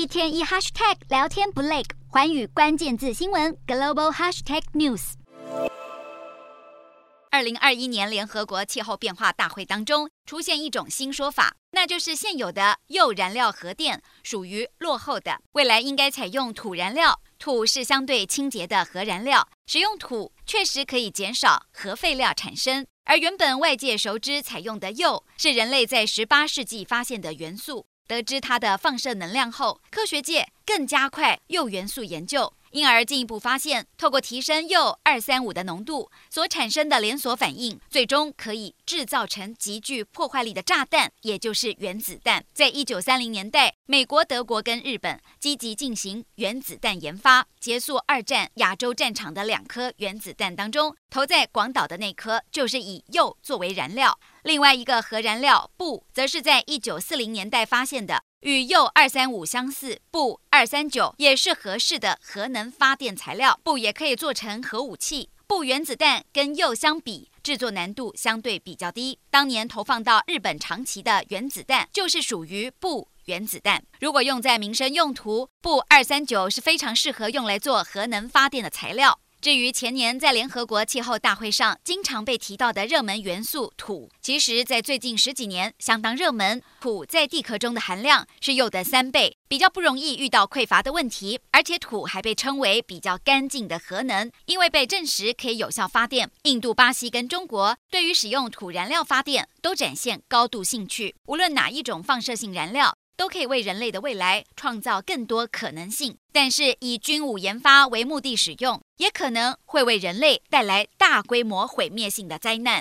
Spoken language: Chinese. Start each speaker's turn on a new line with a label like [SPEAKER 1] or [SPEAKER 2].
[SPEAKER 1] 一天一 hashtag 聊天不累，环宇关键字新闻 global hashtag news。
[SPEAKER 2] 二零二一年联合国气候变化大会当中出现一种新说法，那就是现有的铀燃料核电属于落后的，未来应该采用土燃料。土是相对清洁的核燃料，使用土确实可以减少核废料产生。而原本外界熟知采用的铀是人类在十八世纪发现的元素，得知它的放射能量后，科学界更加快铀元素研究。因而进一步发现，透过提升铀二三五的浓度所产生的连锁反应，最终可以制造成极具破坏力的炸弹，也就是原子弹。在一九三零年代，美国、德国跟日本积极进行原子弹研发。结束二战亚洲战场的两颗原子弹当中，投在广岛的那颗就是以铀作为燃料。另外一个核燃料钚，则是在一九四零年代发现的。与铀二三五相似，钚二三九也是合适的核能发电材料。钚也可以做成核武器。钚原子弹跟铀相比，制作难度相对比较低。当年投放到日本长崎的原子弹就是属于钚原子弹。如果用在民生用途，钚二三九是非常适合用来做核能发电的材料。至于前年在联合国气候大会上经常被提到的热门元素土，其实，在最近十几年相当热门。土在地壳中的含量是铀的三倍，比较不容易遇到匮乏的问题。而且土还被称为比较干净的核能，因为被证实可以有效发电。印度、巴西跟中国对于使用土燃料发电都展现高度兴趣。无论哪一种放射性燃料，都可以为人类的未来创造更多可能性，但是以军武研发为目的使用，也可能会为人类带来大规模毁灭性的灾难。